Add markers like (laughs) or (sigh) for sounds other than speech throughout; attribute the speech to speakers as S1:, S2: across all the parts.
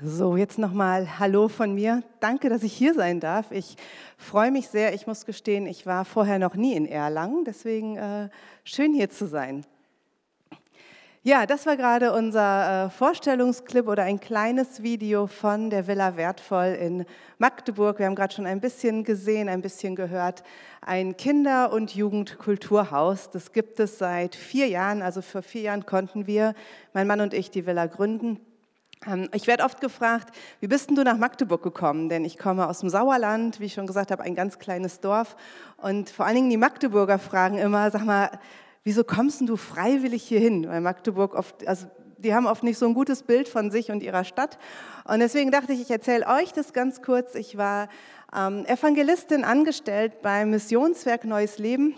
S1: So, jetzt nochmal Hallo von mir. Danke, dass ich hier sein darf. Ich freue mich sehr. Ich muss gestehen, ich war vorher noch nie in Erlangen, deswegen äh, schön hier zu sein. Ja, das war gerade unser äh, Vorstellungsclip oder ein kleines Video von der Villa Wertvoll in Magdeburg. Wir haben gerade schon ein bisschen gesehen, ein bisschen gehört. Ein Kinder- und Jugendkulturhaus. Das gibt es seit vier Jahren. Also vor vier Jahren konnten wir, mein Mann und ich, die Villa gründen. Ähm, ich werde oft gefragt, wie bist denn du nach Magdeburg gekommen? Denn ich komme aus dem Sauerland, wie ich schon gesagt habe, ein ganz kleines Dorf. Und vor allen Dingen die Magdeburger fragen immer, sag mal, wieso kommst denn du freiwillig hier hin? Weil Magdeburg oft, also die haben oft nicht so ein gutes Bild von sich und ihrer Stadt. Und deswegen dachte ich, ich erzähle euch das ganz kurz. Ich war ähm, Evangelistin angestellt beim Missionswerk Neues Leben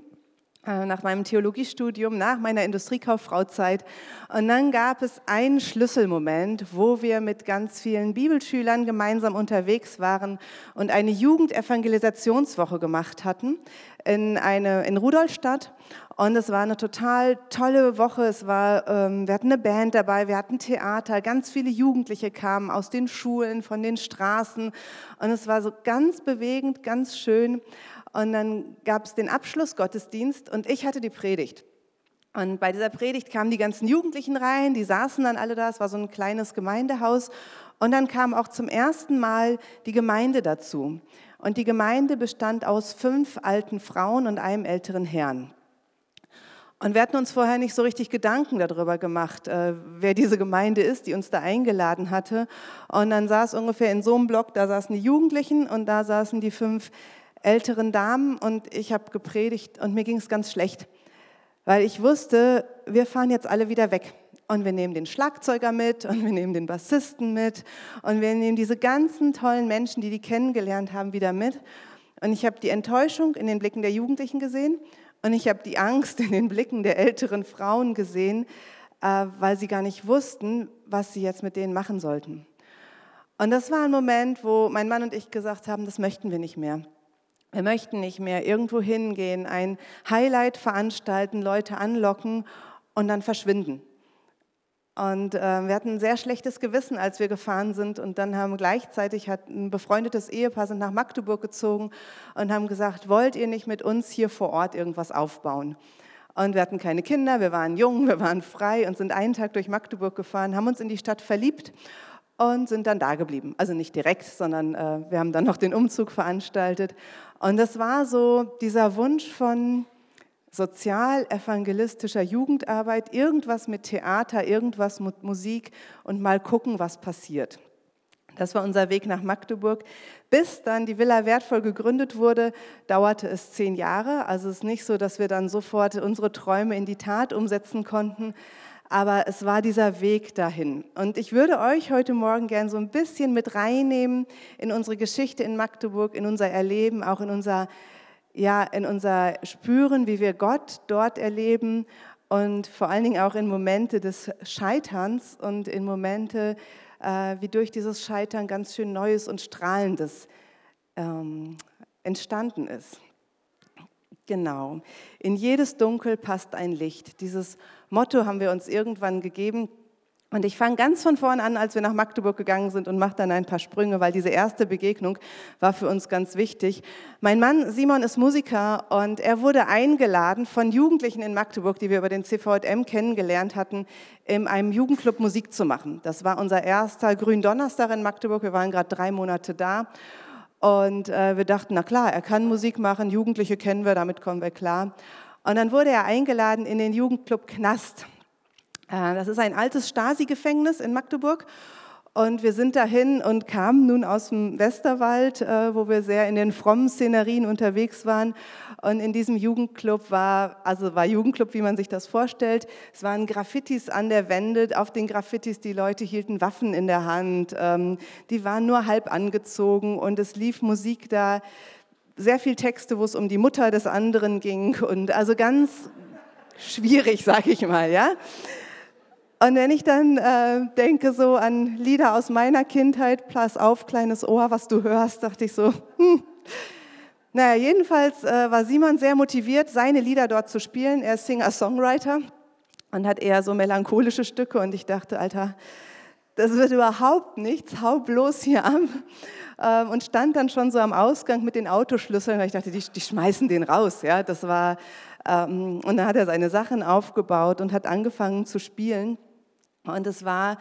S1: nach meinem Theologiestudium, nach meiner Industriekauffrauzeit. Und dann gab es einen Schlüsselmoment, wo wir mit ganz vielen Bibelschülern gemeinsam unterwegs waren und eine Jugendevangelisationswoche gemacht hatten in, eine, in Rudolstadt. Und es war eine total tolle Woche. Es war, ähm, wir hatten eine Band dabei, wir hatten Theater, ganz viele Jugendliche kamen aus den Schulen, von den Straßen. Und es war so ganz bewegend, ganz schön. Und dann gab es den Abschlussgottesdienst und ich hatte die Predigt. Und bei dieser Predigt kamen die ganzen Jugendlichen rein, die saßen dann alle da, es war so ein kleines Gemeindehaus. Und dann kam auch zum ersten Mal die Gemeinde dazu. Und die Gemeinde bestand aus fünf alten Frauen und einem älteren Herrn. Und wir hatten uns vorher nicht so richtig Gedanken darüber gemacht, äh, wer diese Gemeinde ist, die uns da eingeladen hatte. Und dann saß ungefähr in so einem Block, da saßen die Jugendlichen und da saßen die fünf älteren Damen und ich habe gepredigt und mir ging es ganz schlecht, weil ich wusste, wir fahren jetzt alle wieder weg. Und wir nehmen den Schlagzeuger mit und wir nehmen den Bassisten mit und wir nehmen diese ganzen tollen Menschen, die die kennengelernt haben, wieder mit. Und ich habe die Enttäuschung in den Blicken der Jugendlichen gesehen und ich habe die Angst in den Blicken der älteren Frauen gesehen, äh, weil sie gar nicht wussten, was sie jetzt mit denen machen sollten. Und das war ein Moment, wo mein Mann und ich gesagt haben, das möchten wir nicht mehr. Wir möchten nicht mehr irgendwo hingehen, ein Highlight veranstalten, Leute anlocken und dann verschwinden. Und äh, wir hatten ein sehr schlechtes Gewissen, als wir gefahren sind. Und dann haben gleichzeitig hat ein befreundetes Ehepaar sind nach Magdeburg gezogen und haben gesagt, wollt ihr nicht mit uns hier vor Ort irgendwas aufbauen? Und wir hatten keine Kinder, wir waren jung, wir waren frei und sind einen Tag durch Magdeburg gefahren, haben uns in die Stadt verliebt und sind dann da geblieben. Also nicht direkt, sondern äh, wir haben dann noch den Umzug veranstaltet. Und das war so dieser Wunsch von sozial-evangelistischer Jugendarbeit, irgendwas mit Theater, irgendwas mit Musik und mal gucken, was passiert. Das war unser Weg nach Magdeburg. Bis dann die Villa Wertvoll gegründet wurde, dauerte es zehn Jahre. Also es ist nicht so, dass wir dann sofort unsere Träume in die Tat umsetzen konnten aber es war dieser Weg dahin. Und ich würde euch heute Morgen gern so ein bisschen mit reinnehmen in unsere Geschichte in Magdeburg, in unser Erleben, auch in unser, ja, in unser Spüren, wie wir Gott dort erleben und vor allen Dingen auch in Momente des Scheiterns und in Momente, äh, wie durch dieses Scheitern ganz schön Neues und Strahlendes ähm, entstanden ist. Genau. In jedes Dunkel passt ein Licht. Dieses Motto haben wir uns irgendwann gegeben. Und ich fange ganz von vorn an, als wir nach Magdeburg gegangen sind und mache dann ein paar Sprünge, weil diese erste Begegnung war für uns ganz wichtig. Mein Mann Simon ist Musiker und er wurde eingeladen von Jugendlichen in Magdeburg, die wir über den CVM kennengelernt hatten, in einem Jugendclub Musik zu machen. Das war unser erster Gründonnerstag in Magdeburg. Wir waren gerade drei Monate da. Und äh, wir dachten, na klar, er kann Musik machen, Jugendliche kennen wir, damit kommen wir klar. Und dann wurde er eingeladen in den Jugendclub Knast. Äh, das ist ein altes Stasi-Gefängnis in Magdeburg. Und wir sind dahin und kamen nun aus dem Westerwald, äh, wo wir sehr in den frommen Szenerien unterwegs waren. Und in diesem Jugendclub war, also war Jugendclub, wie man sich das vorstellt. Es waren Graffitis an der Wände. Auf den Graffitis, die Leute hielten Waffen in der Hand. Ähm, die waren nur halb angezogen und es lief Musik da. Sehr viel Texte, wo es um die Mutter des anderen ging und also ganz schwierig, sag ich mal, ja. Und wenn ich dann äh, denke so an Lieder aus meiner Kindheit, Pass auf, kleines Ohr, was du hörst, dachte ich so, hm. Naja, jedenfalls äh, war Simon sehr motiviert, seine Lieder dort zu spielen. Er ist Singer-Songwriter und hat eher so melancholische Stücke. Und ich dachte, Alter, das wird überhaupt nichts, hau bloß hier ab. Ähm, und stand dann schon so am Ausgang mit den Autoschlüsseln, weil ich dachte, die, die schmeißen den raus. Ja, das war, ähm, und dann hat er seine Sachen aufgebaut und hat angefangen zu spielen. Und es war,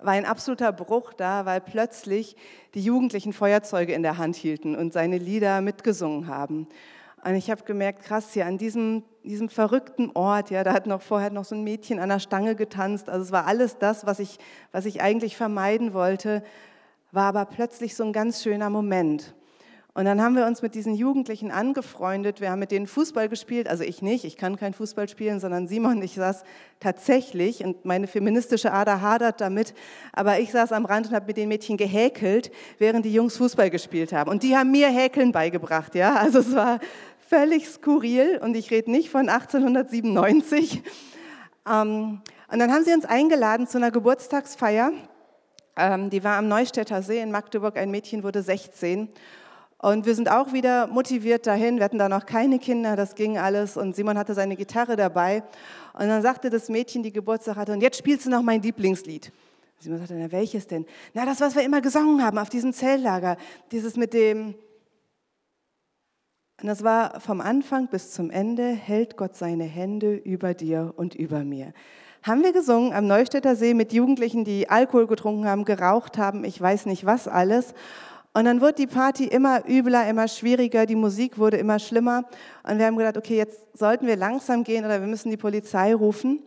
S1: war ein absoluter Bruch da, weil plötzlich die Jugendlichen Feuerzeuge in der Hand hielten und seine Lieder mitgesungen haben. Und ich habe gemerkt, krass, hier an diesem, diesem verrückten Ort, ja, da hat noch vorher noch so ein Mädchen an der Stange getanzt. Also es war alles das, was ich, was ich eigentlich vermeiden wollte, war aber plötzlich so ein ganz schöner Moment. Und dann haben wir uns mit diesen Jugendlichen angefreundet. Wir haben mit denen Fußball gespielt. Also ich nicht, ich kann kein Fußball spielen, sondern Simon, ich saß tatsächlich und meine feministische Ader hadert damit. Aber ich saß am Rand und habe mit den Mädchen gehäkelt, während die Jungs Fußball gespielt haben. Und die haben mir Häkeln beigebracht. Ja, also es war völlig skurril und ich rede nicht von 1897. Ähm, und dann haben sie uns eingeladen zu einer Geburtstagsfeier. Ähm, die war am Neustädter See in Magdeburg. Ein Mädchen wurde 16. Und wir sind auch wieder motiviert dahin. Wir hatten da noch keine Kinder, das ging alles. Und Simon hatte seine Gitarre dabei. Und dann sagte das Mädchen, die Geburtstag hatte, und jetzt spielst du noch mein Lieblingslied. Simon sagte, na welches denn? Na, das, was wir immer gesungen haben auf diesem Zelllager. Dieses mit dem... Und das war vom Anfang bis zum Ende, hält Gott seine Hände über dir und über mir haben wir gesungen am Neustädter See mit Jugendlichen, die Alkohol getrunken haben, geraucht haben, ich weiß nicht was alles. Und dann wurde die Party immer übler, immer schwieriger, die Musik wurde immer schlimmer. Und wir haben gedacht, okay, jetzt sollten wir langsam gehen oder wir müssen die Polizei rufen.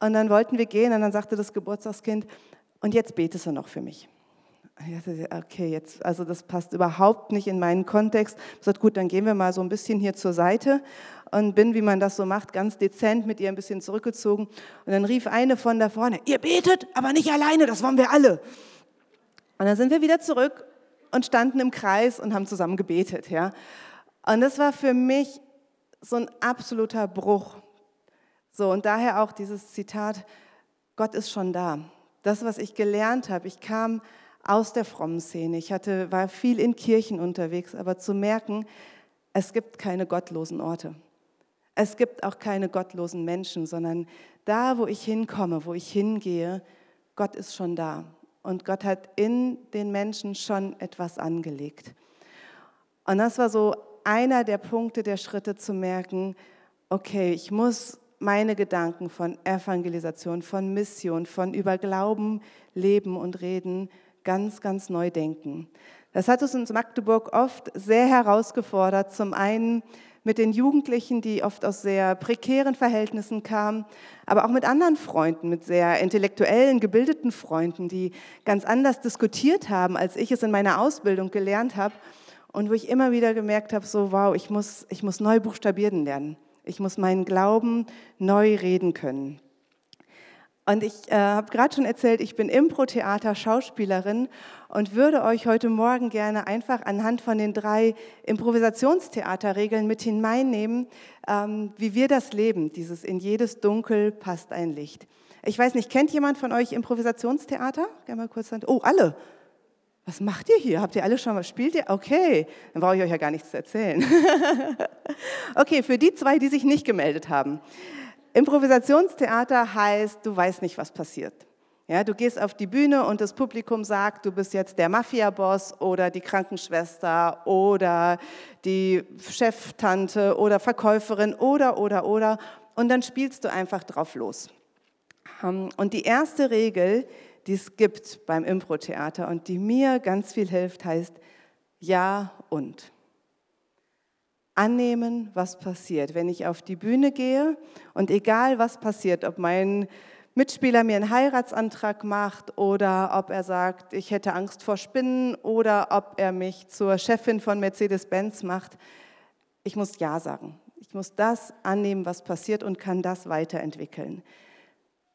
S1: Und dann wollten wir gehen und dann sagte das Geburtstagskind, und jetzt betest du noch für mich. Okay, jetzt, also das passt überhaupt nicht in meinen Kontext. Ich sagte, gut, dann gehen wir mal so ein bisschen hier zur Seite und bin, wie man das so macht, ganz dezent mit ihr ein bisschen zurückgezogen. Und dann rief eine von da vorne, ihr betet, aber nicht alleine, das wollen wir alle. Und dann sind wir wieder zurück und standen im Kreis und haben zusammen gebetet. Ja? Und das war für mich so ein absoluter Bruch. So, und daher auch dieses Zitat, Gott ist schon da. Das, was ich gelernt habe, ich kam aus der frommen Szene, ich hatte, war viel in Kirchen unterwegs, aber zu merken, es gibt keine gottlosen Orte. Es gibt auch keine gottlosen Menschen, sondern da, wo ich hinkomme, wo ich hingehe, Gott ist schon da und Gott hat in den Menschen schon etwas angelegt. Und das war so einer der Punkte, der Schritte zu merken, okay, ich muss meine Gedanken von Evangelisation, von Mission, von über Glauben leben und reden ganz, ganz neu denken. Das hat uns in Magdeburg oft sehr herausgefordert. Zum einen mit den Jugendlichen, die oft aus sehr prekären Verhältnissen kamen, aber auch mit anderen Freunden, mit sehr intellektuellen, gebildeten Freunden, die ganz anders diskutiert haben, als ich es in meiner Ausbildung gelernt habe und wo ich immer wieder gemerkt habe, so wow, ich muss, ich muss neu buchstabieren lernen. Ich muss meinen Glauben neu reden können. Und ich äh, habe gerade schon erzählt, ich bin Impro-Theater Schauspielerin und würde euch heute Morgen gerne einfach anhand von den drei Improvisationstheaterregeln mit hineinnehmen, ähm, wie wir das leben. Dieses in jedes Dunkel passt ein Licht. Ich weiß nicht, kennt jemand von euch Improvisationstheater? Gerne mal kurz. Oh, alle. Was macht ihr hier? Habt ihr alle schon was? Spielt ihr? Okay, dann brauche ich euch ja gar nichts zu erzählen. (laughs) okay, für die zwei, die sich nicht gemeldet haben. Improvisationstheater heißt, du weißt nicht, was passiert. Ja, du gehst auf die Bühne und das Publikum sagt, du bist jetzt der Mafia-Boss oder die Krankenschwester oder die Cheftante oder Verkäuferin oder, oder, oder. Und dann spielst du einfach drauf los. Ähm, und die erste Regel, die es gibt beim Impro-Theater und die mir ganz viel hilft, heißt Ja und annehmen, was passiert. Wenn ich auf die Bühne gehe und egal was passiert, ob mein Mitspieler mir einen Heiratsantrag macht oder ob er sagt, ich hätte Angst vor Spinnen oder ob er mich zur Chefin von Mercedes-Benz macht, ich muss Ja sagen. Ich muss das annehmen, was passiert und kann das weiterentwickeln.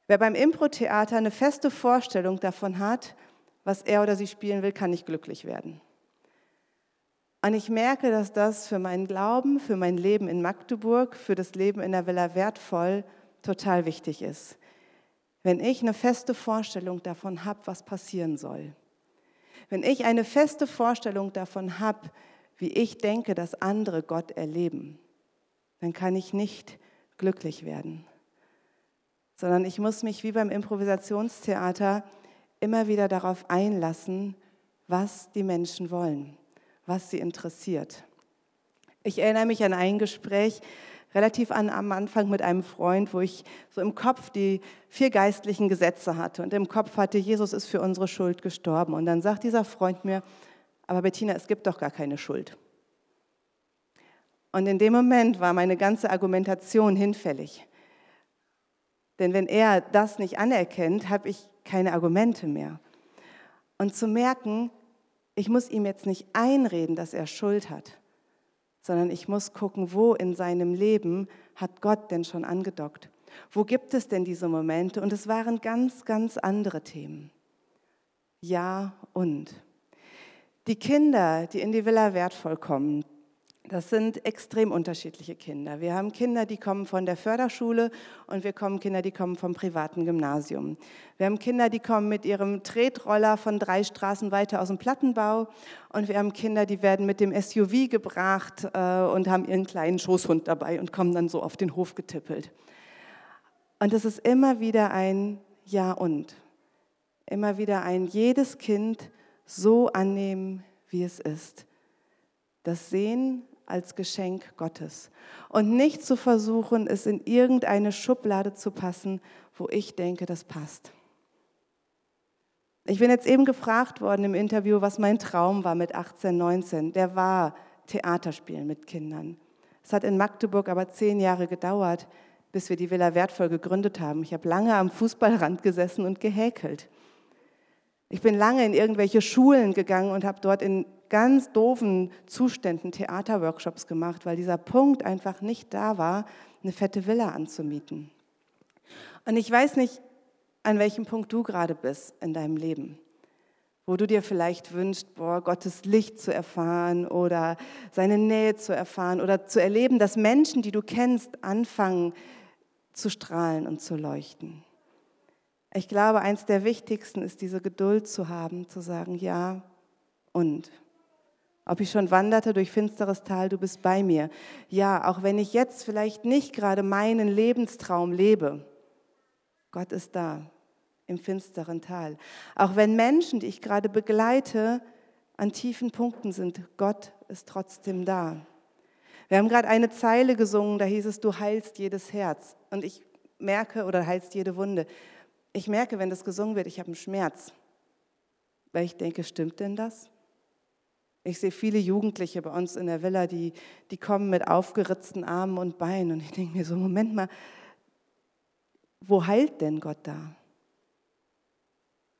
S1: Wer beim Impro-Theater eine feste Vorstellung davon hat, was er oder sie spielen will, kann nicht glücklich werden. Und ich merke, dass das für meinen Glauben, für mein Leben in Magdeburg, für das Leben in der Villa wertvoll total wichtig ist. Wenn ich eine feste Vorstellung davon habe, was passieren soll. Wenn ich eine feste Vorstellung davon habe, wie ich denke, dass andere Gott erleben, dann kann ich nicht glücklich werden. Sondern ich muss mich wie beim Improvisationstheater immer wieder darauf einlassen, was die Menschen wollen, was sie interessiert. Ich erinnere mich an ein Gespräch relativ an, am Anfang mit einem Freund, wo ich so im Kopf die vier geistlichen Gesetze hatte und im Kopf hatte, Jesus ist für unsere Schuld gestorben. Und dann sagt dieser Freund mir, aber Bettina, es gibt doch gar keine Schuld. Und in dem Moment war meine ganze Argumentation hinfällig. Denn wenn er das nicht anerkennt, habe ich keine Argumente mehr. Und zu merken, ich muss ihm jetzt nicht einreden, dass er Schuld hat, sondern ich muss gucken, wo in seinem Leben hat Gott denn schon angedockt? Wo gibt es denn diese Momente? Und es waren ganz, ganz andere Themen. Ja und. Die Kinder, die in die Villa wertvoll kommen, das sind extrem unterschiedliche Kinder. Wir haben Kinder, die kommen von der Förderschule und wir haben Kinder, die kommen vom privaten Gymnasium. Wir haben Kinder, die kommen mit ihrem Tretroller von drei Straßen weiter aus dem Plattenbau und wir haben Kinder, die werden mit dem SUV gebracht äh, und haben ihren kleinen Schoßhund dabei und kommen dann so auf den Hof getippelt. Und es ist immer wieder ein Ja und. Immer wieder ein jedes Kind so annehmen, wie es ist. Das Sehen als Geschenk Gottes und nicht zu versuchen, es in irgendeine Schublade zu passen, wo ich denke, das passt. Ich bin jetzt eben gefragt worden im Interview, was mein Traum war mit 18, 19. Der war Theaterspielen mit Kindern. Es hat in Magdeburg aber zehn Jahre gedauert, bis wir die Villa Wertvoll gegründet haben. Ich habe lange am Fußballrand gesessen und gehäkelt. Ich bin lange in irgendwelche Schulen gegangen und habe dort in ganz doofen Zuständen Theaterworkshops gemacht, weil dieser Punkt einfach nicht da war, eine fette Villa anzumieten. Und ich weiß nicht, an welchem Punkt du gerade bist in deinem Leben, wo du dir vielleicht wünschst, boah, Gottes Licht zu erfahren oder seine Nähe zu erfahren oder zu erleben, dass Menschen, die du kennst, anfangen zu strahlen und zu leuchten. Ich glaube, eins der wichtigsten ist diese Geduld zu haben, zu sagen, ja und. Ob ich schon wanderte durch finsteres Tal, du bist bei mir. Ja, auch wenn ich jetzt vielleicht nicht gerade meinen Lebenstraum lebe, Gott ist da im finsteren Tal. Auch wenn Menschen, die ich gerade begleite, an tiefen Punkten sind, Gott ist trotzdem da. Wir haben gerade eine Zeile gesungen, da hieß es, du heilst jedes Herz. Und ich merke, oder heilst jede Wunde. Ich merke, wenn das gesungen wird, ich habe einen Schmerz. Weil ich denke, stimmt denn das? Ich sehe viele Jugendliche bei uns in der Villa, die, die kommen mit aufgeritzten Armen und Beinen. Und ich denke mir so, Moment mal, wo heilt denn Gott da?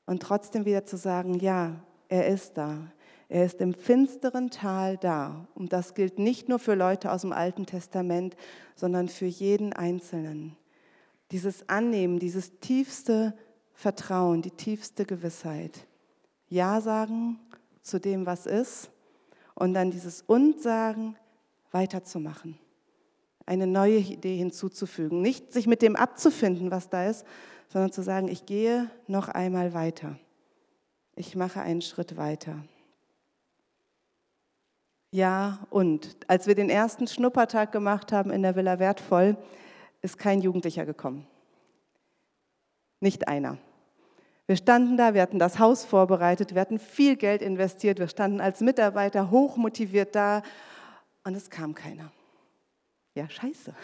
S1: Und trotzdem wieder zu sagen, ja, er ist da. Er ist im finsteren Tal da. Und das gilt nicht nur für Leute aus dem Alten Testament, sondern für jeden Einzelnen. Dieses Annehmen, dieses tiefste Vertrauen, die tiefste Gewissheit. Ja sagen zu dem, was ist und dann dieses Und sagen weiterzumachen. Eine neue Idee hinzuzufügen. Nicht sich mit dem abzufinden, was da ist, sondern zu sagen, ich gehe noch einmal weiter. Ich mache einen Schritt weiter. Ja, und als wir den ersten Schnuppertag gemacht haben in der Villa Wertvoll, ist kein Jugendlicher gekommen. Nicht einer. Wir standen da, wir hatten das Haus vorbereitet, wir hatten viel Geld investiert, wir standen als Mitarbeiter hochmotiviert da und es kam keiner. Ja, scheiße.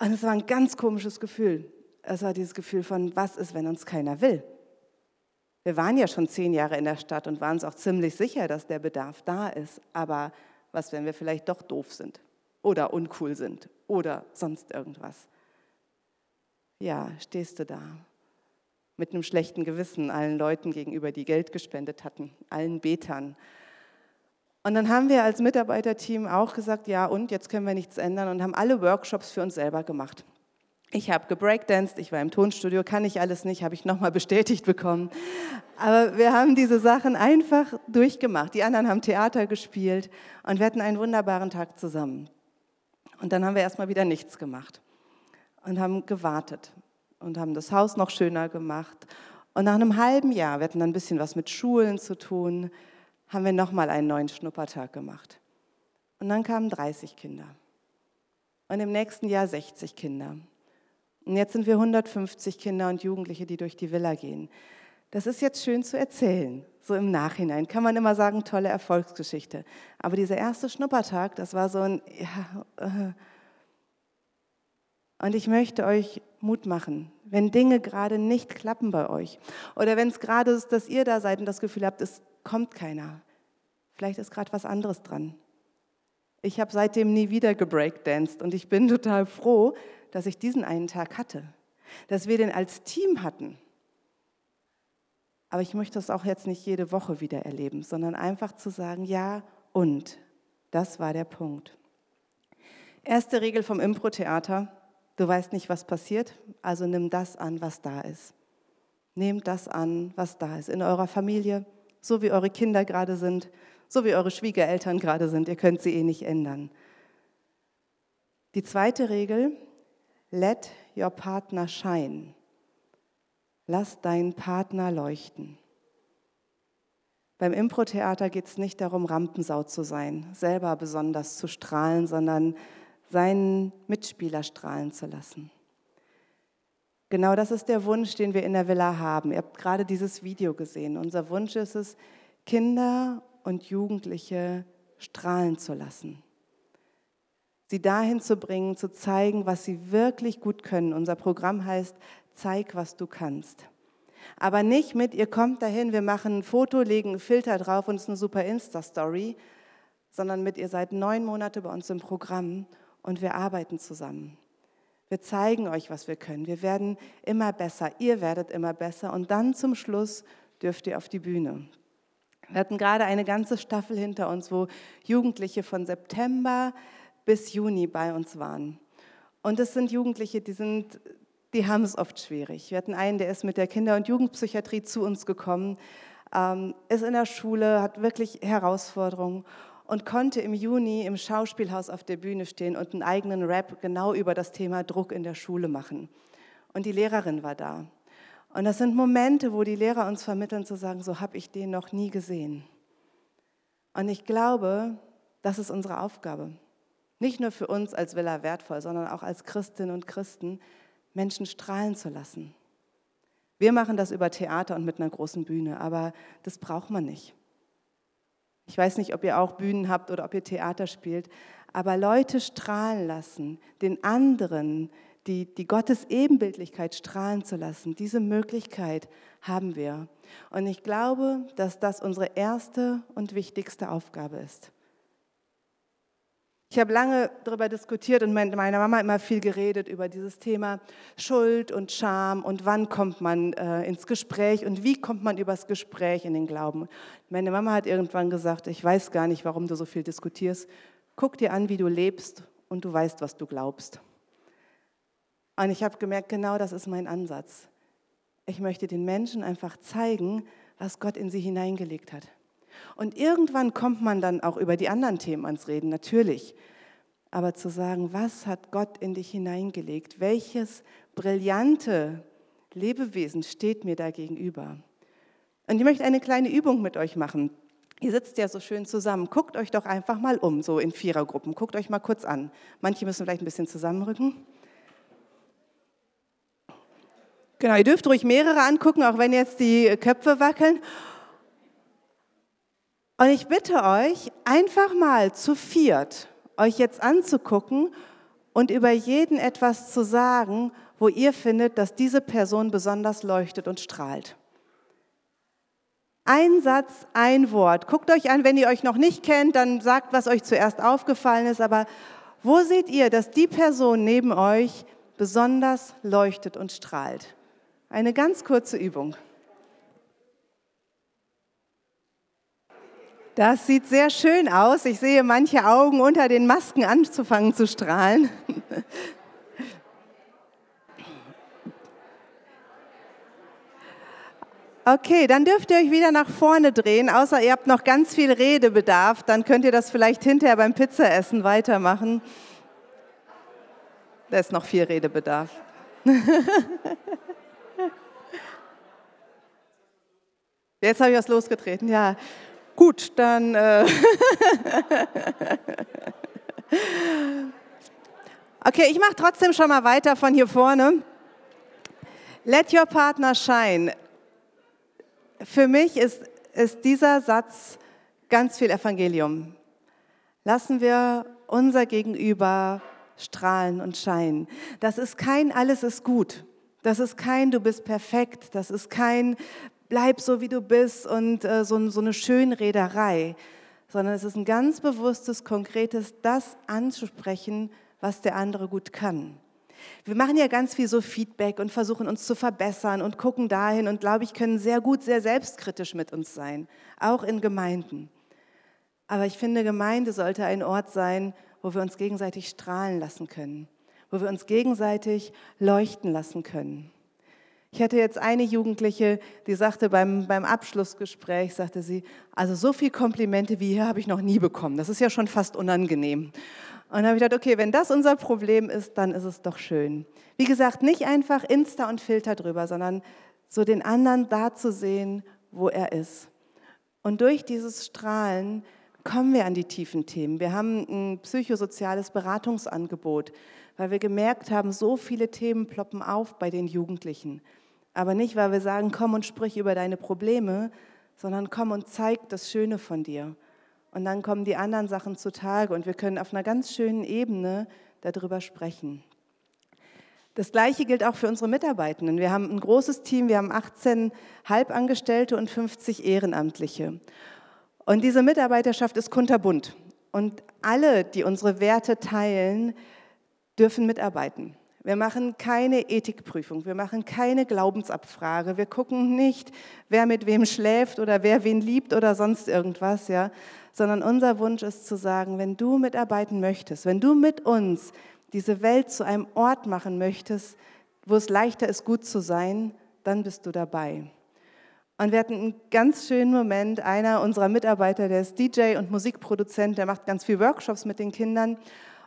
S1: Und es war ein ganz komisches Gefühl. Es war dieses Gefühl von, was ist, wenn uns keiner will? Wir waren ja schon zehn Jahre in der Stadt und waren uns auch ziemlich sicher, dass der Bedarf da ist. Aber was, wenn wir vielleicht doch doof sind oder uncool sind oder sonst irgendwas? Ja, stehst du da mit einem schlechten Gewissen allen Leuten gegenüber, die Geld gespendet hatten, allen Betern. Und dann haben wir als Mitarbeiterteam auch gesagt, ja und, jetzt können wir nichts ändern und haben alle Workshops für uns selber gemacht. Ich habe gebreakdanced, ich war im Tonstudio, kann ich alles nicht, habe ich nochmal bestätigt bekommen. Aber wir haben diese Sachen einfach durchgemacht. Die anderen haben Theater gespielt und wir hatten einen wunderbaren Tag zusammen. Und dann haben wir erstmal wieder nichts gemacht und haben gewartet und haben das Haus noch schöner gemacht. Und nach einem halben Jahr, wir hatten dann ein bisschen was mit Schulen zu tun, haben wir nochmal einen neuen Schnuppertag gemacht. Und dann kamen 30 Kinder. Und im nächsten Jahr 60 Kinder. Und jetzt sind wir 150 Kinder und Jugendliche, die durch die Villa gehen. Das ist jetzt schön zu erzählen, so im Nachhinein. Kann man immer sagen, tolle Erfolgsgeschichte. Aber dieser erste Schnuppertag, das war so ein, ja, äh. Und ich möchte euch Mut machen, wenn Dinge gerade nicht klappen bei euch oder wenn es gerade ist, dass ihr da seid und das Gefühl habt, es kommt keiner. Vielleicht ist gerade was anderes dran. Ich habe seitdem nie wieder gebreakdanced und ich bin (laughs) total froh, dass ich diesen einen Tag hatte, dass wir den als Team hatten. Aber ich möchte das auch jetzt nicht jede Woche wieder erleben, sondern einfach zu sagen, ja und. Das war der Punkt. Erste Regel vom Impro-Theater, du weißt nicht, was passiert, also nimm das an, was da ist. Nehmt das an, was da ist. In eurer Familie, so wie eure Kinder gerade sind, so wie eure Schwiegereltern gerade sind. Ihr könnt sie eh nicht ändern. Die zweite Regel, let your partner shine. Lass deinen Partner leuchten. Beim Impro-Theater geht es nicht darum, Rampensau zu sein, selber besonders zu strahlen, sondern seinen Mitspieler strahlen zu lassen. Genau das ist der Wunsch, den wir in der Villa haben. Ihr habt gerade dieses Video gesehen. Unser Wunsch ist es, Kinder und Jugendliche strahlen zu lassen. Sie dahin zu bringen, zu zeigen, was sie wirklich gut können. Unser Programm heißt, zeig, was du kannst. Aber nicht mit, ihr kommt dahin, wir machen ein Foto, legen einen Filter drauf und es ist eine super Insta-Story, sondern mit, ihr seid neun Monate bei uns im Programm und wir arbeiten zusammen. Wir zeigen euch, was wir können. Wir werden immer besser, ihr werdet immer besser und dann zum Schluss dürft ihr auf die Bühne. Wir hatten gerade eine ganze Staffel hinter uns, wo Jugendliche von September bis Juni bei uns waren. Und es sind Jugendliche, die, sind, die haben es oft schwierig. Wir hatten einen, der ist mit der Kinder- und Jugendpsychiatrie zu uns gekommen, ähm, ist in der Schule, hat wirklich Herausforderungen und konnte im Juni im Schauspielhaus auf der Bühne stehen und einen eigenen Rap genau über das Thema Druck in der Schule machen. Und die Lehrerin war da. Und das sind Momente, wo die Lehrer uns vermitteln zu sagen, so habe ich den noch nie gesehen. Und ich glaube, das ist unsere Aufgabe. Nicht nur für uns als Villa wertvoll, sondern auch als Christinnen und Christen, Menschen strahlen zu lassen. Wir machen das über Theater und mit einer großen Bühne, aber das braucht man nicht. Ich weiß nicht, ob ihr auch Bühnen habt oder ob ihr Theater spielt, aber Leute strahlen lassen, den anderen die, die Gottes Ebenbildlichkeit strahlen zu lassen. Diese Möglichkeit haben wir. Und ich glaube, dass das unsere erste und wichtigste Aufgabe ist. Ich habe lange darüber diskutiert und meine Mama immer viel geredet über dieses Thema Schuld und Scham und wann kommt man äh, ins Gespräch und wie kommt man übers Gespräch in den Glauben. Meine Mama hat irgendwann gesagt, ich weiß gar nicht, warum du so viel diskutierst. Guck dir an, wie du lebst und du weißt, was du glaubst. Und ich habe gemerkt, genau das ist mein Ansatz. Ich möchte den Menschen einfach zeigen, was Gott in sie hineingelegt hat. Und irgendwann kommt man dann auch über die anderen Themen ans Reden, natürlich. Aber zu sagen, was hat Gott in dich hineingelegt? Welches brillante Lebewesen steht mir da gegenüber? Und ich möchte eine kleine Übung mit euch machen. Ihr sitzt ja so schön zusammen. Guckt euch doch einfach mal um, so in Vierergruppen. Guckt euch mal kurz an. Manche müssen vielleicht ein bisschen zusammenrücken. Genau, ihr dürft ruhig mehrere angucken, auch wenn jetzt die Köpfe wackeln. Und ich bitte euch, einfach mal zu viert euch jetzt anzugucken und über jeden etwas zu sagen, wo ihr findet, dass diese Person besonders leuchtet und strahlt. Ein Satz, ein Wort. Guckt euch an, wenn ihr euch noch nicht kennt, dann sagt, was euch zuerst aufgefallen ist. Aber wo seht ihr, dass die Person neben euch besonders leuchtet und strahlt? Eine ganz kurze Übung. Das sieht sehr schön aus. Ich sehe manche Augen unter den Masken anzufangen zu strahlen. Okay, dann dürft ihr euch wieder nach vorne drehen, außer ihr habt noch ganz viel Redebedarf. Dann könnt ihr das vielleicht hinterher beim Pizzaessen weitermachen. Da ist noch viel Redebedarf. (laughs) Jetzt habe ich was losgetreten, ja. Gut, dann. Äh (laughs) okay, ich mache trotzdem schon mal weiter von hier vorne. Let your partner shine. für mich ist, ist dieser Satz ganz viel Evangelium. Lassen wir unser Gegenüber strahlen und scheinen. Das ist kein alles ist gut. Das ist kein du bist perfekt. Das ist kein bleib so wie du bist und äh, so, so eine Schönrederei, sondern es ist ein ganz bewusstes, konkretes, das anzusprechen, was der andere gut kann. Wir machen ja ganz viel so Feedback und versuchen uns zu verbessern und gucken dahin und glaube ich, können sehr gut, sehr selbstkritisch mit uns sein, auch in Gemeinden. Aber ich finde, Gemeinde sollte ein Ort sein, wo wir uns gegenseitig strahlen lassen können, wo wir uns gegenseitig leuchten lassen können. Ich hatte jetzt eine Jugendliche, die sagte beim, beim Abschlussgespräch, sagte sie, also so viel Komplimente wie hier habe ich noch nie bekommen. Das ist ja schon fast unangenehm. Und dann habe ich gedacht, okay, wenn das unser Problem ist, dann ist es doch schön. Wie gesagt, nicht einfach Insta und Filter drüber, sondern so den anderen da zu sehen, wo er ist. Und durch dieses Strahlen kommen wir an die tiefen Themen. Wir haben ein psychosoziales Beratungsangebot, weil wir gemerkt haben, so viele Themen ploppen auf bei den Jugendlichen. Aber nicht, weil wir sagen, komm und sprich über deine Probleme, sondern komm und zeig das Schöne von dir. Und dann kommen die anderen Sachen zutage und wir können auf einer ganz schönen Ebene darüber sprechen. Das Gleiche gilt auch für unsere Mitarbeitenden. Wir haben ein großes Team, wir haben 18 Halbangestellte und 50 Ehrenamtliche. Und diese Mitarbeiterschaft ist kunterbunt. Und alle, die unsere Werte teilen, dürfen mitarbeiten. Wir machen keine Ethikprüfung, wir machen keine Glaubensabfrage, wir gucken nicht, wer mit wem schläft oder wer wen liebt oder sonst irgendwas, ja, sondern unser Wunsch ist zu sagen, wenn du mitarbeiten möchtest, wenn du mit uns diese Welt zu einem Ort machen möchtest, wo es leichter ist, gut zu sein, dann bist du dabei. Und wir hatten einen ganz schönen Moment. Einer unserer Mitarbeiter, der ist DJ und Musikproduzent, der macht ganz viele Workshops mit den Kindern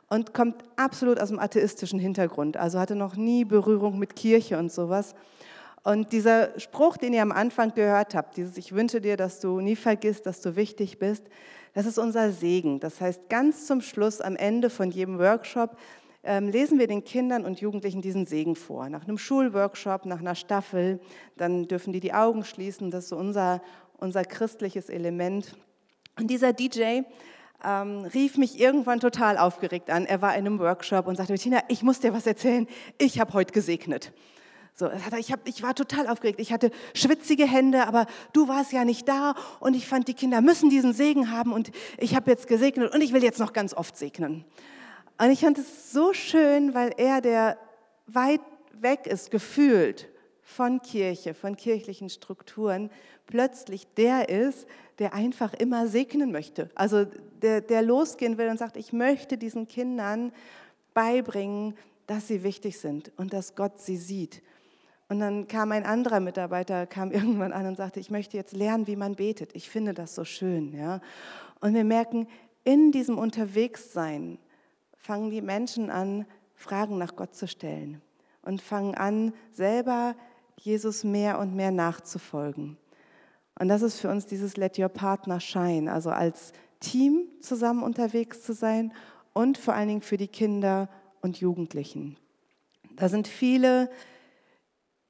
S1: und kommt absolut aus dem atheistischen Hintergrund, also hatte noch nie Berührung mit Kirche und sowas. Und dieser Spruch, den ihr am Anfang gehört habt, dieses Ich wünsche dir, dass du nie vergisst, dass du wichtig bist, das ist unser Segen. Das heißt, ganz zum Schluss, am Ende von jedem Workshop, ähm, lesen wir den Kindern und Jugendlichen diesen Segen vor. Nach einem Schulworkshop, nach einer Staffel, dann dürfen die die Augen schließen. Das ist so unser, unser christliches Element. Und dieser DJ, ähm, rief mich irgendwann total aufgeregt an. Er war in einem Workshop und sagte, Bettina, ich muss dir was erzählen, ich habe heute gesegnet. So, ich, hab, ich war total aufgeregt. Ich hatte schwitzige Hände, aber du warst ja nicht da und ich fand, die Kinder müssen diesen Segen haben und ich habe jetzt gesegnet und ich will jetzt noch ganz oft segnen. Und ich fand es so schön, weil er, der weit weg ist, gefühlt von Kirche, von kirchlichen Strukturen, plötzlich der ist, der einfach immer segnen möchte. Also der, der losgehen will und sagt, ich möchte diesen Kindern beibringen, dass sie wichtig sind und dass Gott sie sieht. Und dann kam ein anderer Mitarbeiter, kam (laughs) irgendwann an und sagte, ich möchte jetzt lernen, wie man betet. Ich finde das so schön. Ja? Und wir merken, in diesem Unterwegssein fangen die Menschen an, Fragen nach Gott zu stellen und fangen an, selber Jesus mehr und mehr nachzufolgen. Und das ist für uns dieses Let Your Partner Shine, also als Team zusammen unterwegs zu sein und vor allen Dingen für die Kinder und Jugendlichen. Da sind viele,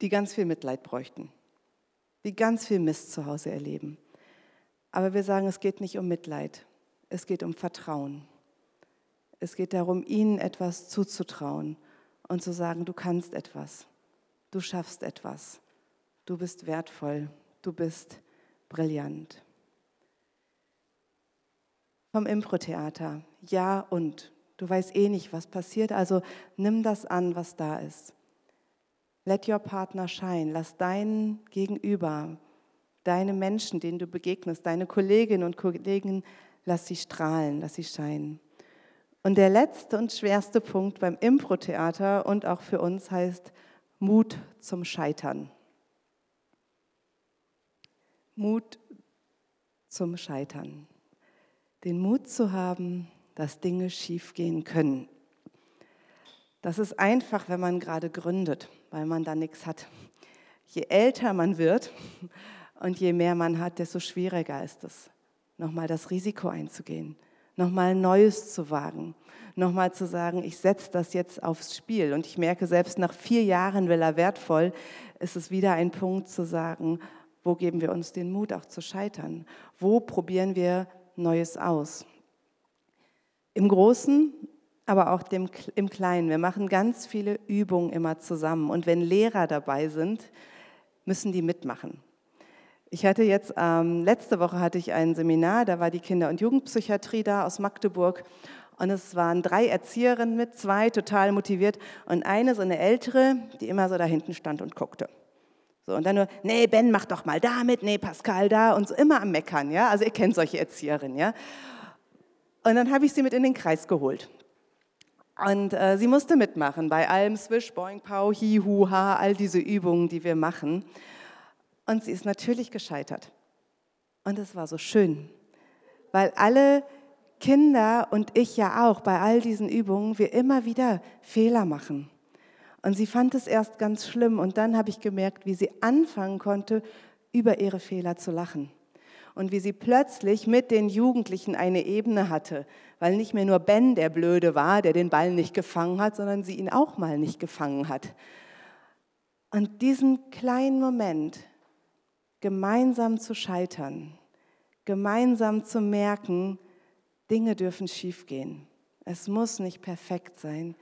S1: die ganz viel Mitleid bräuchten, die ganz viel Mist zu Hause erleben. Aber wir sagen, es geht nicht um Mitleid, es geht um Vertrauen. Es geht darum, ihnen etwas zuzutrauen und zu sagen, du kannst etwas, du schaffst etwas, du bist wertvoll, du bist brillant. Vom Impro-Theater, ja und. Du weißt eh nicht, was passiert, also nimm das an, was da ist. Let your partner shine. Lass deinen Gegenüber, deine Menschen, denen du begegnest, deine Kolleginnen und Kollegen, lass sie strahlen, lass sie scheinen. Und der letzte und schwerste Punkt beim Impro-Theater und auch für uns heißt Mut zum Scheitern. Mut zum Scheitern. Den Mut zu haben, dass Dinge schiefgehen können. Das ist einfach, wenn man gerade gründet, weil man da nichts hat. Je älter man wird (laughs) und je mehr man hat, desto schwieriger ist es, nochmal das Risiko einzugehen, nochmal Neues zu wagen, nochmal zu sagen, ich setze das jetzt aufs Spiel. Und ich merke, selbst nach vier Jahren will er wertvoll, ist es wieder ein Punkt zu sagen, Wo geben wir uns den Mut auch zu scheitern? Wo probieren wir Neues aus? Im Großen, aber auch dem, im Kleinen. Wir machen ganz viele Übungen immer zusammen. Und wenn Lehrer dabei sind, müssen die mitmachen. Ich hatte jetzt, ähm, letzte Woche hatte ich ein Seminar, da war die Kinder- und Jugendpsychiatrie da aus Magdeburg. Und es waren drei Erzieherinnen mit, zwei total motiviert und eine so eine ältere, die immer so da hinten stand und guckte. So, und dann nur, nee, Ben, mach doch mal da mit, nee, Pascal da und so immer am Meckern, ja. Also ihr kennt solche Erzieherinnen, ja. Und dann habe ich sie mit in den Kreis geholt. Und äh, sie musste mitmachen bei allem Swish, Boing, Pau, Hi, Hu, Ha, all diese Übungen, die wir machen. Und sie ist natürlich gescheitert. Und es war so schön, weil alle Kinder und ich ja auch bei all diesen Übungen, wir immer wieder Fehler machen. Und sie fand es erst ganz schlimm und dann habe ich gemerkt, wie sie anfangen konnte, über ihre Fehler zu lachen. Und wie sie plötzlich mit den Jugendlichen eine Ebene hatte, weil nicht mehr nur Ben der Blöde war, der den Ball nicht gefangen hat, sondern sie ihn auch mal nicht gefangen hat. Und diesen kleinen Moment, gemeinsam zu scheitern, gemeinsam zu merken, Dinge dürfen schiefgehen. Es muss nicht perfekt sein.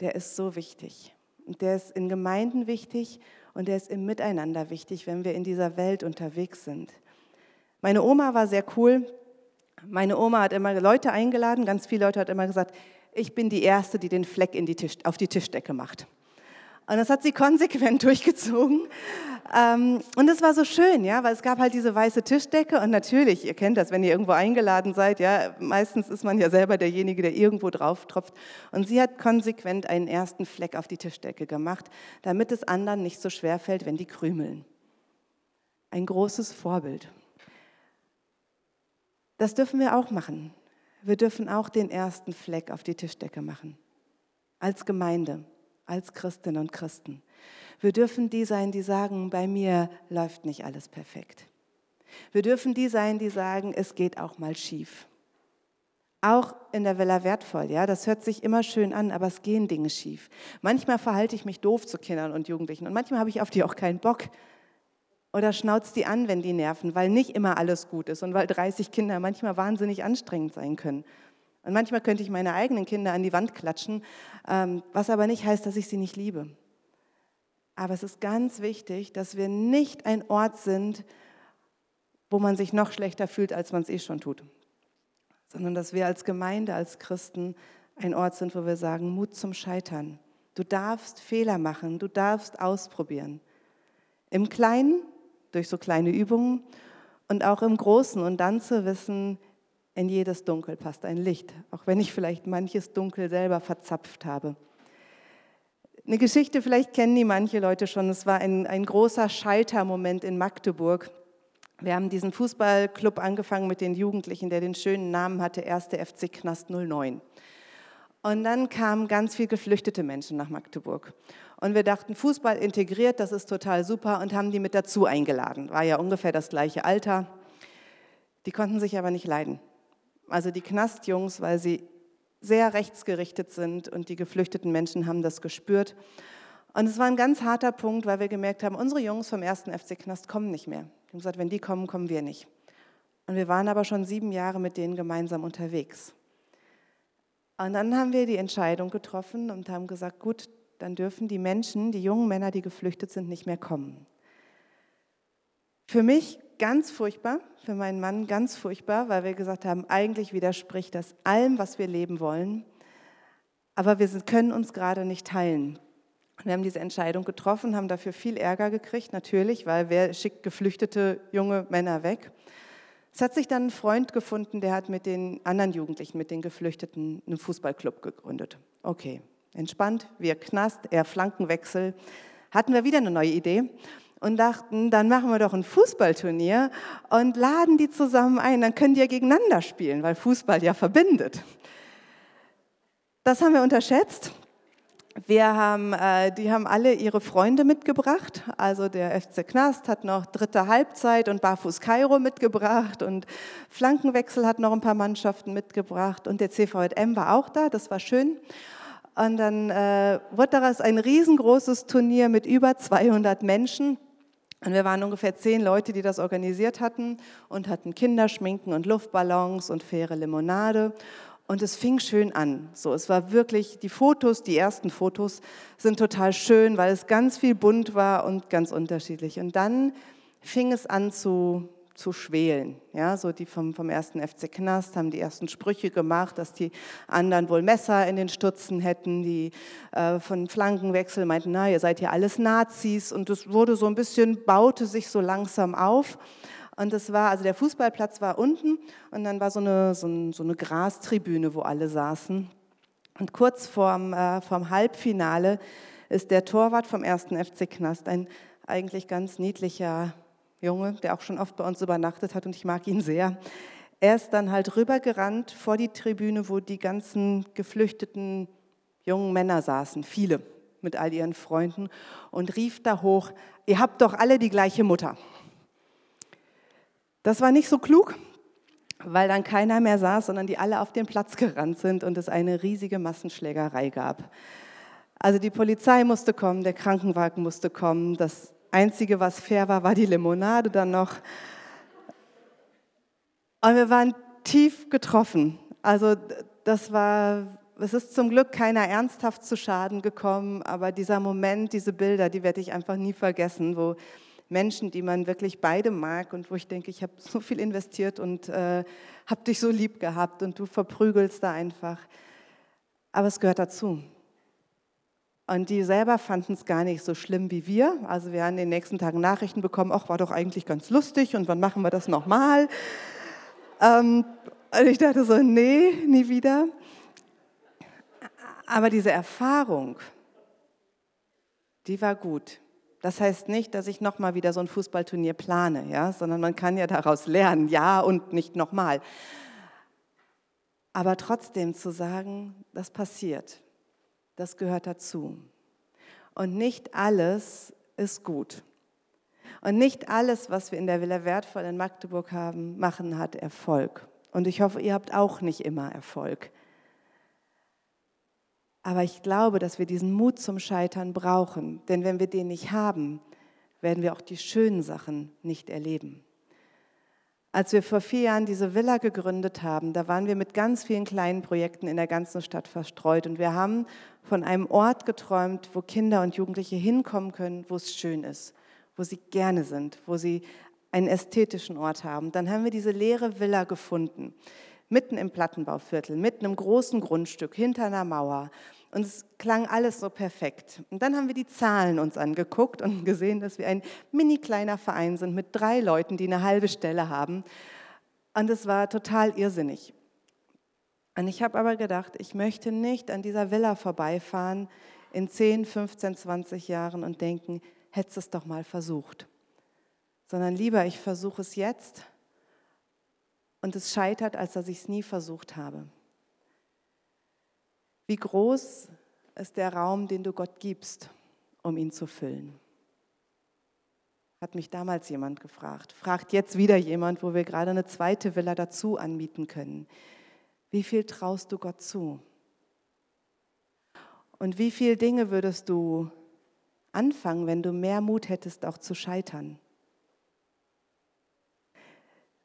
S1: Der ist so wichtig. Und der ist in Gemeinden wichtig und der ist im Miteinander wichtig, wenn wir in dieser Welt unterwegs sind. Meine Oma war sehr cool. Meine Oma hat immer Leute eingeladen, ganz viele Leute hat immer gesagt, ich bin die Erste, die den Fleck die Tisch, auf die Tischdecke macht. Und das hat sie konsequent (laughs) durchgezogen. Ähm, und es war so schön, ja, weil es gab halt diese weiße Tischdecke und natürlich, ihr kennt das, wenn ihr irgendwo eingeladen seid, ja, meistens ist man ja selber derjenige, der irgendwo drauf tropft. Und sie hat konsequent einen ersten Fleck auf die Tischdecke gemacht, damit es anderen nicht so schwer fällt, wenn die krümeln. Ein großes Vorbild. Das dürfen wir auch machen. Wir dürfen auch den ersten Fleck auf die Tischdecke machen. Als Gemeinde als Christinnen und Christen. Wir dürfen die sein, die sagen, bei mir läuft nicht alles perfekt. Wir dürfen die sein, die sagen, es geht auch mal schief. Auch in der Villa wertvoll, ja, das hört sich immer schön an, aber es gehen Dinge schief. Manchmal verhalte ich mich doof zu Kindern und Jugendlichen und manchmal habe ich auf die auch keinen Bock. Oder schnauzt die an, wenn die nerven, weil nicht immer alles gut ist und weil 30 Kinder manchmal wahnsinnig anstrengend sein können. Und manchmal könnte ich meine eigenen Kinder an die Wand klatschen, ähm, was aber nicht heißt, dass ich sie nicht liebe. Aber es ist ganz wichtig, dass wir nicht ein Ort sind, wo man sich noch schlechter fühlt, als man es eh schon tut, sondern dass wir als Gemeinde, als Christen ein Ort sind, wo wir sagen, Mut zum Scheitern. Du darfst Fehler machen, du darfst ausprobieren. Im Kleinen, durch so kleine Übungen und auch im Großen und dann zu wissen, in jedes Dunkel passt ein Licht, auch wenn ich vielleicht manches Dunkel selber verzapft habe. Eine Geschichte, vielleicht kennen die manche Leute schon, es war ein, ein großer Scheitermoment in Magdeburg. Wir haben diesen Fußballclub angefangen mit den Jugendlichen, der den schönen Namen hatte, 1. FC Knast 09. Und dann kamen ganz viele geflüchtete Menschen nach Magdeburg. Und wir dachten, Fußball integriert, das ist total super und haben die mit dazu eingeladen. War ja ungefähr das gleiche Alter. Die konnten sich aber nicht leiden also die Knastjungs, weil sie sehr rechtsgerichtet sind und die geflüchteten Menschen haben das gespürt. Und es war ein ganz harter Punkt, weil wir gemerkt haben, unsere Jungs vom ersten FC Knast kommen nicht mehr. Die haben gesagt, wenn die kommen, kommen wir nicht. Und wir waren aber schon sieben Jahre mit denen gemeinsam unterwegs. Und dann haben wir die Entscheidung getroffen und haben gesagt, gut, dann dürfen die Menschen, die jungen Männer, die geflüchtet sind, nicht mehr kommen. Für mich ganz furchtbar, für meinen Mann ganz furchtbar, weil wir gesagt haben, eigentlich widerspricht das allem, was wir leben wollen, aber wir können uns gerade nicht teilen. Wir haben diese Entscheidung getroffen, haben dafür viel Ärger gekriegt, natürlich, weil wer schickt geflüchtete junge Männer weg? Es hat sich dann ein Freund gefunden, der hat mit den anderen Jugendlichen, mit den Geflüchteten, einen Fußballclub gegründet. Okay, entspannt, wir Knast, er Flankenwechsel. Hatten wir wieder eine neue Idee und dachten, dann machen wir doch ein Fußballturnier und laden die zusammen ein, dann können die ja gegeneinander spielen, weil Fußball ja verbindet. Das haben wir unterschätzt. Wir haben, äh, die haben alle ihre Freunde mitgebracht. Also der FC Knast hat noch dritte Halbzeit und Barfuß Kairo mitgebracht und Flankenwechsel hat noch ein paar Mannschaften mitgebracht und der CVM war auch da, das war schön. Und dann äh, wurde daraus ein riesengroßes Turnier mit über 200 Menschen Und wir waren ungefähr zehn Leute, die das organisiert hatten und hatten Kinderschminken und Luftballons und faire Limonade. Und es fing schön an. So, es war wirklich, die Fotos, die ersten Fotos sind total schön, weil es ganz viel bunt war und ganz unterschiedlich. Und dann fing es an zu zu schwelen. Ja, so die vom, vom ersten FC Knast haben die ersten Sprüche gemacht, dass die anderen wohl Messer in den Stutzen hätten. Die äh, von Flankenwechsel meinten, na, ihr seid ja alles Nazis. Und das wurde so ein bisschen, baute sich so langsam auf. Und das war, also der Fußballplatz war unten und dann war so eine, so, ein, so eine Grastribüne, wo alle saßen. Und kurz vorm, äh, vorm Halbfinale ist der Torwart vom ersten FC Knast, ein eigentlich ganz niedlicher Junge, der auch schon oft bei uns übernachtet hat und ich mag ihn sehr. Er ist dann halt rübergerannt vor die Tribüne, wo die ganzen geflüchteten jungen Männer saßen, viele mit all ihren Freunden, und rief da hoch, ihr habt doch alle die gleiche Mutter. Das war nicht so klug, weil dann keiner mehr saß, sondern die alle auf den Platz gerannt sind und es eine riesige Massenschlägerei gab. Also die Polizei musste kommen, der Krankenwagen musste kommen, das Einzige, was fair war, war die Limonade dann noch. Und wir waren tief getroffen. Also das war, es ist zum Glück keiner ernsthaft zu Schaden gekommen, aber dieser Moment, diese Bilder, die werde ich einfach nie vergessen, wo Menschen, die man wirklich beide mag und wo ich denke, ich habe (laughs) so viel investiert und äh, habe dich so lieb gehabt und du verprügelst da einfach. Aber es gehört dazu. Und die selber fanden es gar nicht so schlimm wie wir. Also wir haben in den nächsten Tagen Nachrichten bekommen, ach, war doch eigentlich ganz lustig und wann machen wir das nochmal? Ähm, und ich dachte so, nee, nie wieder. Aber diese Erfahrung, die war gut. Das heißt nicht, dass ich nochmal wieder so ein Fußballturnier plane, ja? sondern man kann ja daraus lernen, ja und nicht nochmal. Aber trotzdem zu sagen, das passiert. Das gehört dazu. Und nicht alles ist gut. Und nicht alles, was wir in der Villa Wertvoll in Magdeburg haben, machen, hat Erfolg. Und ich hoffe, ihr habt auch nicht immer Erfolg. Aber ich glaube, dass wir diesen Mut zum Scheitern brauchen. Denn wenn wir den nicht haben, werden wir auch die schönen Sachen nicht erleben. Als wir vor vier Jahren diese Villa gegründet haben, da waren wir mit ganz vielen kleinen Projekten in der ganzen Stadt verstreut und wir haben von einem Ort geträumt, wo Kinder und Jugendliche hinkommen können, wo es schön ist, wo sie gerne sind, wo sie einen ästhetischen Ort haben. Dann haben wir diese leere Villa gefunden, mitten im Plattenbauviertel, mitten im großen Grundstück, hinter einer Mauer. Und es klang alles so perfekt. Und dann haben wir die Zahlen uns angeguckt und (laughs) gesehen, dass wir ein mini kleiner Verein sind mit drei Leuten, die eine halbe Stelle haben. Und es war total irrsinnig. Und ich habe aber gedacht, ich möchte nicht an dieser Villa vorbeifahren in 10, 15, 20 Jahren und denken, hättest es doch mal versucht. Sondern lieber, ich versuche es jetzt und es scheitert, als dass ich es nie versucht habe. Wie groß ist der Raum, den du Gott gibst, um ihn zu füllen? Hat mich damals jemand gefragt. Fragt jetzt wieder jemand, wo wir gerade eine zweite Villa dazu anmieten können. Wie viel traust du Gott zu? Und wie viele Dinge würdest du anfangen, wenn du mehr Mut hättest, auch zu scheitern?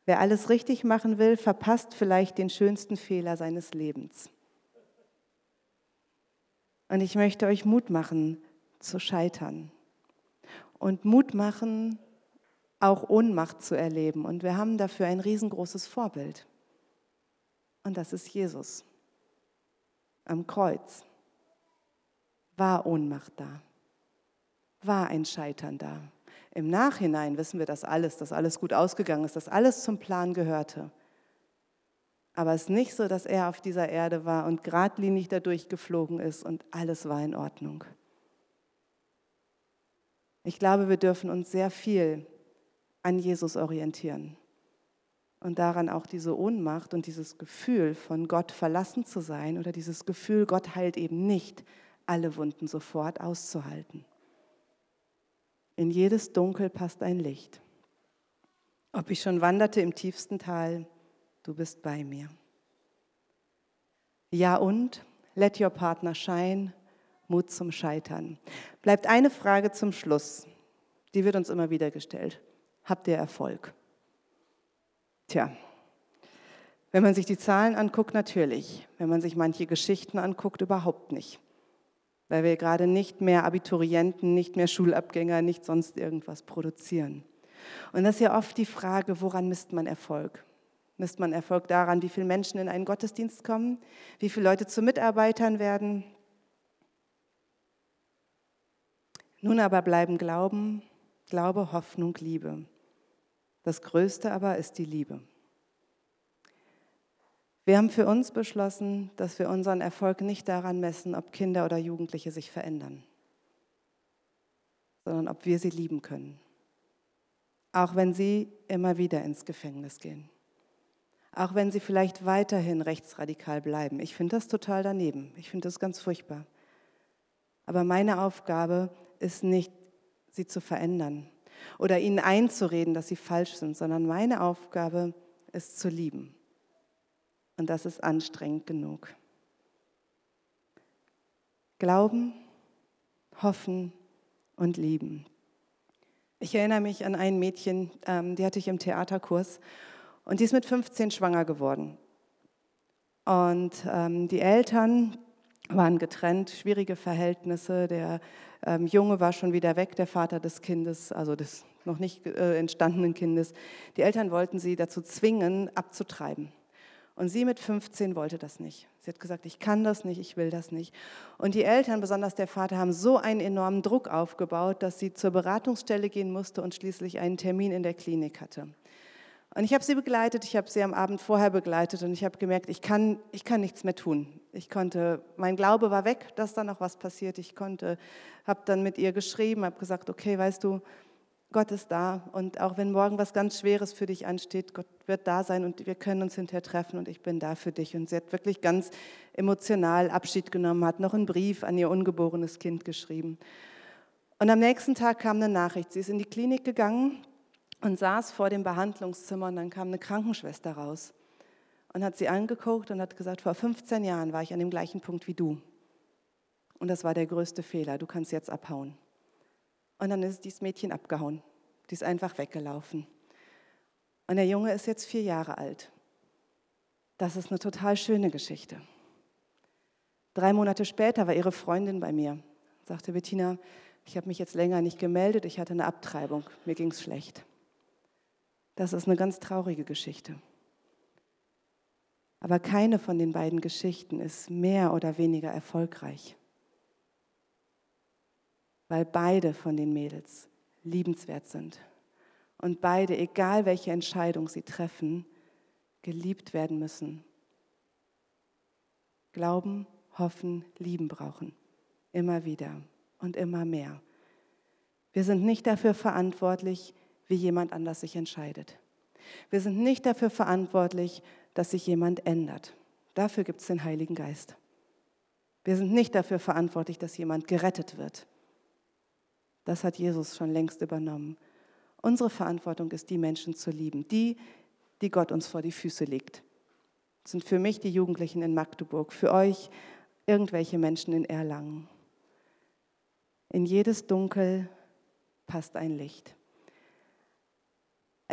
S1: Wer alles richtig machen will, verpasst vielleicht den schönsten Fehler seines Lebens. Und ich möchte euch Mut machen, zu scheitern. Und Mut machen, auch Ohnmacht zu erleben. Und wir haben dafür ein riesengroßes Vorbild. Und das ist Jesus. Am Kreuz war Ohnmacht da, war ein Scheitern da. Im Nachhinein wissen wir das alles, dass alles gut ausgegangen ist, dass alles zum Plan gehörte. Aber es ist nicht so, dass er auf dieser Erde war und geradlinig dadurch geflogen ist und alles war in Ordnung. Ich glaube, wir dürfen uns sehr viel an Jesus orientieren und daran auch diese Ohnmacht und dieses Gefühl von Gott verlassen zu sein oder dieses Gefühl, Gott heilt eben nicht, alle Wunden sofort auszuhalten. In jedes Dunkel passt ein Licht. Ob ich schon wanderte im tiefsten Tal, du bist bei mir. Ja und, let your partner shine, Mut zum Scheitern. Bleibt eine Frage zum Schluss. Die wird uns immer wieder gestellt. Habt ihr Erfolg? Tja, wenn man sich die Zahlen anguckt, natürlich. Wenn man sich manche Geschichten anguckt, überhaupt nicht. Weil wir gerade nicht mehr Abiturienten, nicht mehr Schulabgänger, nicht sonst irgendwas produzieren. Und das ist ja oft die Frage, woran misst man Erfolg? Misst man Erfolg daran, wie viele Menschen in einen Gottesdienst kommen, wie viele Leute zu Mitarbeitern werden? Nun aber bleiben Glauben, Glaube, Hoffnung, Liebe. Das Größte aber ist die Liebe. Wir haben für uns beschlossen, dass wir unseren Erfolg nicht daran messen, ob Kinder oder Jugendliche sich verändern, sondern ob wir sie lieben können. Auch wenn sie immer wieder ins Gefängnis gehen. Auch wenn sie vielleicht weiterhin rechtsradikal bleiben. Ich finde das total daneben. Ich finde das ganz furchtbar. Aber meine Aufgabe ist nicht, sie zu verändern oder ihnen einzureden, dass sie falsch sind, sondern meine Aufgabe ist zu lieben. Und das ist anstrengend genug. Glauben, hoffen und lieben. Ich erinnere mich an ein Mädchen, ähm, die hatte ich im Theaterkurs und die ist mit 15 schwanger geworden. Und ähm, die Eltern waren getrennt, schwierige Verhältnisse. Der ähm, Junge war schon wieder weg, der Vater des Kindes, also des noch nicht äh, entstandenen Kindes. Die Eltern wollten sie dazu zwingen, abzutreiben. Und sie mit 15 wollte das nicht. Sie hat gesagt, ich kann das nicht, ich will das nicht. Und die Eltern, besonders der Vater, haben so einen enormen Druck aufgebaut, dass sie zur Beratungsstelle gehen musste und schließlich einen Termin in der Klinik hatte. Und ich habe sie begleitet, ich habe sie am Abend vorher begleitet und ich habe gemerkt, ich kann, ich kann nichts mehr tun. Ich konnte, mein Glaube war weg, dass da noch was passiert. Ich konnte, habe dann mit ihr geschrieben, habe gesagt, okay, weißt du, Gott ist da und auch wenn morgen was ganz Schweres für dich ansteht, Gott wird da sein und wir können uns hinterher treffen und ich bin da für dich. Und sie hat wirklich ganz emotional Abschied genommen, hat noch einen Brief an ihr ungeborenes Kind geschrieben. Und am nächsten Tag kam eine Nachricht. Sie ist in die Klinik gegangen und saß vor dem Behandlungszimmer und dann kam eine Krankenschwester raus und hat sie angeguckt und hat gesagt, vor 15 Jahren war ich an dem gleichen Punkt wie du. Und das war der größte Fehler, du kannst jetzt abhauen. Und dann ist dieses Mädchen abgehauen. Die ist einfach weggelaufen. Und der Junge ist jetzt vier Jahre alt. Das ist eine total schöne Geschichte. Drei Monate später war ihre Freundin bei mir. Sagte Bettina, ich habe mich jetzt länger nicht gemeldet, ich hatte eine Abtreibung, mir ging es schlecht. Das ist eine ganz traurige Geschichte. Aber keine von den beiden Geschichten ist mehr oder weniger erfolgreich weil beide von den Mädels liebenswert sind und beide, egal welche Entscheidung sie treffen, geliebt werden müssen. Glauben, hoffen, lieben brauchen. Immer wieder und immer mehr. Wir sind nicht dafür verantwortlich, wie jemand anders sich entscheidet. Wir sind nicht dafür verantwortlich, dass sich jemand ändert. Dafür gibt es den Heiligen Geist. Wir sind nicht dafür verantwortlich, dass jemand gerettet wird. Das hat Jesus schon längst übernommen. Unsere Verantwortung ist, die Menschen zu lieben, die, die Gott uns vor die Füße legt. Das sind für mich die Jugendlichen in Magdeburg, für euch irgendwelche Menschen in Erlangen. In jedes Dunkel passt ein Licht.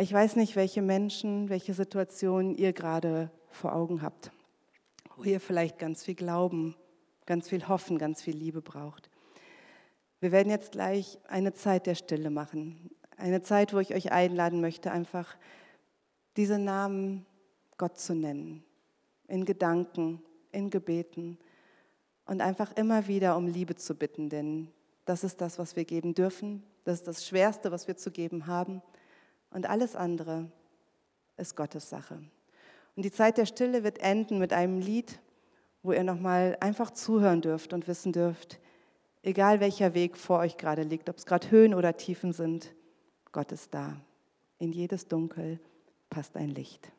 S1: Ich weiß nicht, welche Menschen, welche Situationen ihr gerade vor Augen habt, wo ihr vielleicht ganz viel Glauben, ganz viel Hoffen, ganz viel Liebe braucht. Wir werden jetzt gleich eine Zeit der Stille machen. Eine Zeit, wo ich euch einladen möchte, einfach diese Namen Gott zu nennen. In Gedanken, in Gebeten und einfach immer wieder um Liebe zu bitten, denn das ist das, was wir geben dürfen. Das ist das Schwerste, was wir zu geben haben. Und alles andere ist Gottes Sache. Und die Zeit der Stille wird enden mit einem Lied, wo ihr nochmal einfach zuhören dürft und wissen dürft, Egal welcher Weg vor euch gerade liegt, ob es gerade Höhen oder Tiefen sind, Gott ist da. In jedes Dunkel passt ein Licht.